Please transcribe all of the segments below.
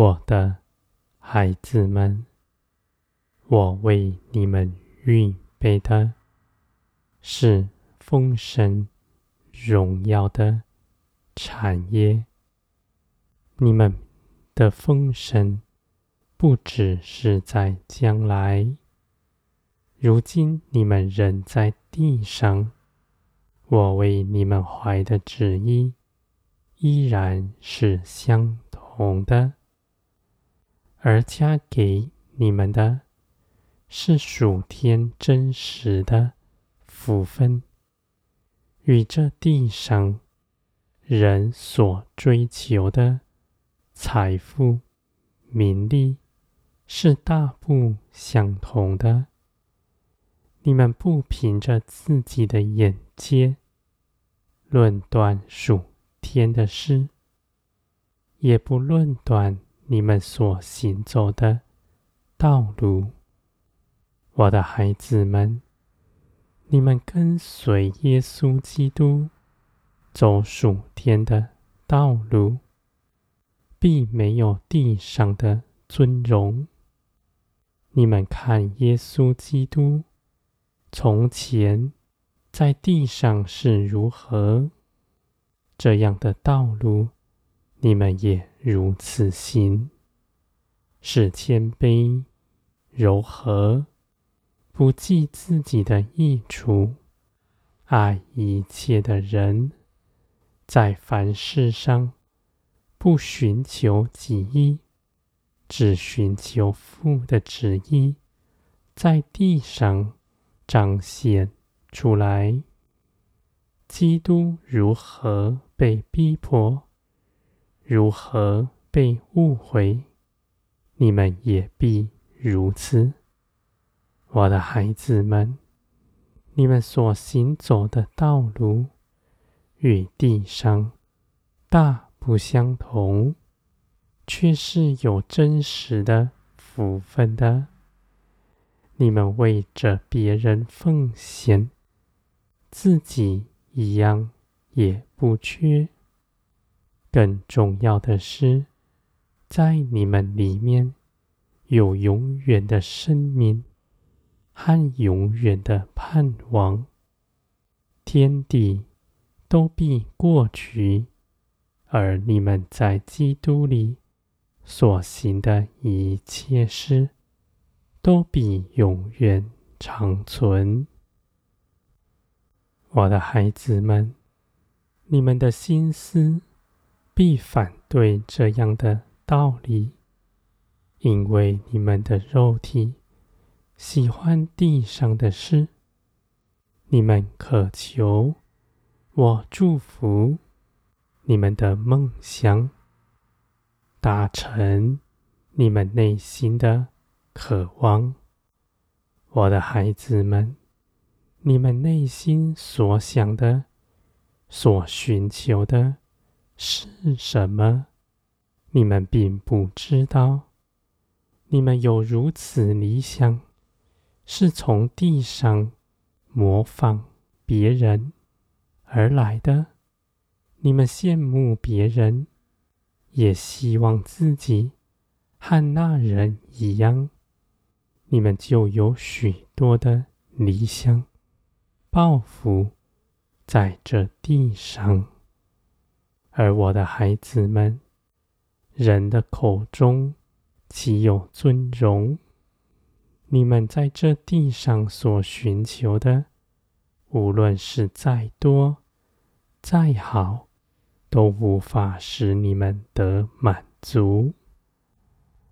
我的孩子们，我为你们预备的是丰盛荣耀的产业。你们的丰盛不只是在将来，如今你们仍在地上。我为你们怀的旨意依然是相同的，而加给你们的是属天真实的福分，与这地上人所追求的财富、名利是大不相同的。你们不凭着自己的眼界论断属天的事，也不论断你们所行走的道路。我的孩子们，你们跟随耶稣基督走属天的道路，必没有地上的尊荣。你们看耶稣基督。从前在地上是如何，这样的道路，你们也如此行，是谦卑、柔和，不计自己的益处，爱一切的人，在凡事上不寻求己意，只寻求父的旨意，在地上。彰显出来，基督如何被逼迫，如何被误会，你们也必如此。我的孩子们，你们所行走的道路与地上大不相同，却是有真实的福分的。你们为着别人奉献，自己一样也不缺。更重要的是，在你们里面有永远的生命和永远的盼望。天地都必过去，而你们在基督里所行的一切事，都必永远长存。我的孩子们，你们的心思必反对这样的道理，因为你们的肉体喜欢地上的事。你们渴求我祝福你们的梦想，达成你们内心的。渴望，我的孩子们，你们内心所想的、所寻求的是什么？你们并不知道。你们有如此理想，是从地上模仿别人而来的。你们羡慕别人，也希望自己和那人一样。你们就有许多的理想、抱负在这地上，而我的孩子们，人的口中岂有尊荣？你们在这地上所寻求的，无论是再多、再好，都无法使你们得满足。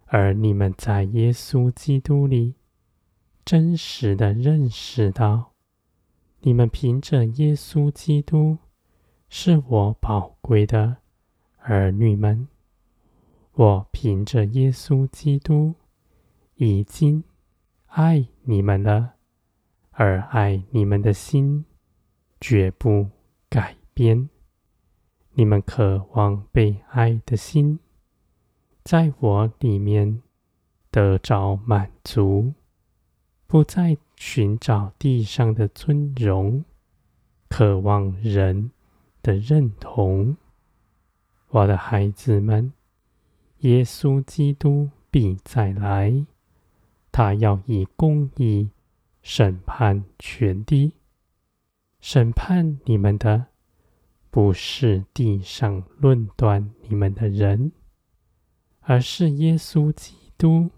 而你们在耶稣基督里真实的认识到，你们凭着耶稣基督是我宝贵的儿女们。我凭着耶稣基督已经爱你们了，而爱你们的心绝不改变。你们渴望被爱的心。在我里面得着满足，不再寻找地上的尊荣，渴望人的认同。我的孩子们，耶稣基督必再来，他要以公义审判全地。审判你们的，不是地上论断你们的人，而是耶稣基督，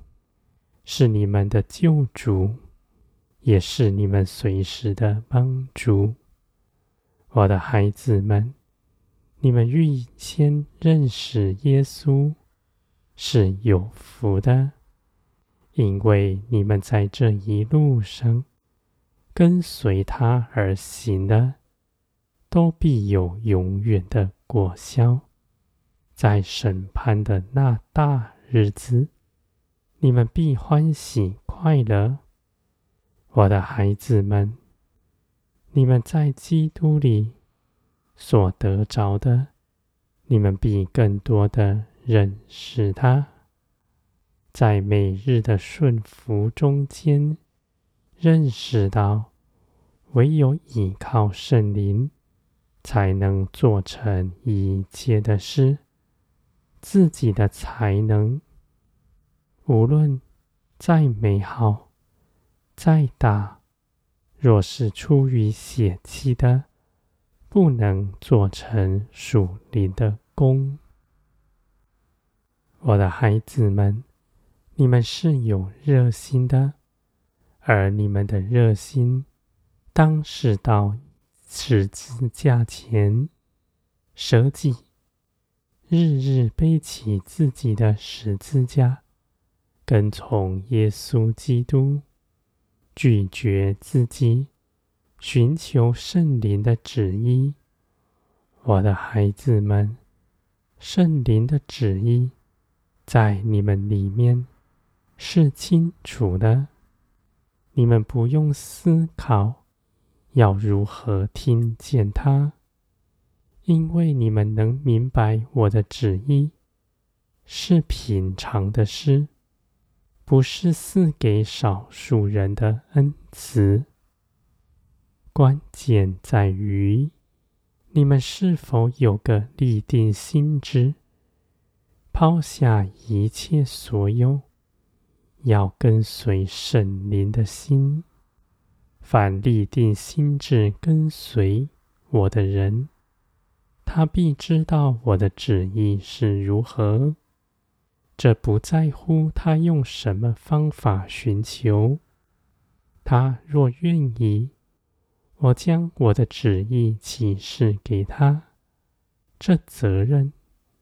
是你们的救主，也是你们随时的帮助。我的孩子们，你们预先认识耶稣是有福的，因为你们在这一路上跟随他而行的。都必有永远的果效，在审判的那大日子，你们必欢喜快乐。我的孩子们，你们在基督里所得着的，你们必更多的认识他，在每日的顺服中间，认识到唯有依靠圣灵。才能做成一切的事。自己的才能，无论再美好、再大，若是出于血气的，不能做成属灵的工。我的孩子们，你们是有热心的，而你们的热心，当是到十字架前舍己，日日背起自己的十字架，跟从耶稣基督，拒绝自己，寻求圣灵的旨意。我的孩子们，圣灵的旨意在你们里面是清楚的，你们不用思考。要如何听见他？因为你们能明白我的旨意，是品尝的事，不是赐给少数人的恩赐。关键在于你们是否有个立定心志，抛下一切所有，要跟随圣灵的心。凡立定心志跟随我的人，他必知道我的旨意是如何。这不在乎他用什么方法寻求。他若愿意，我将我的旨意启示给他。这责任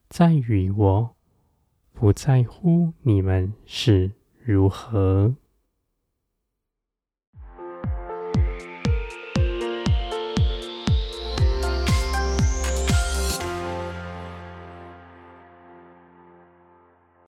在于我，不在乎你们是如何。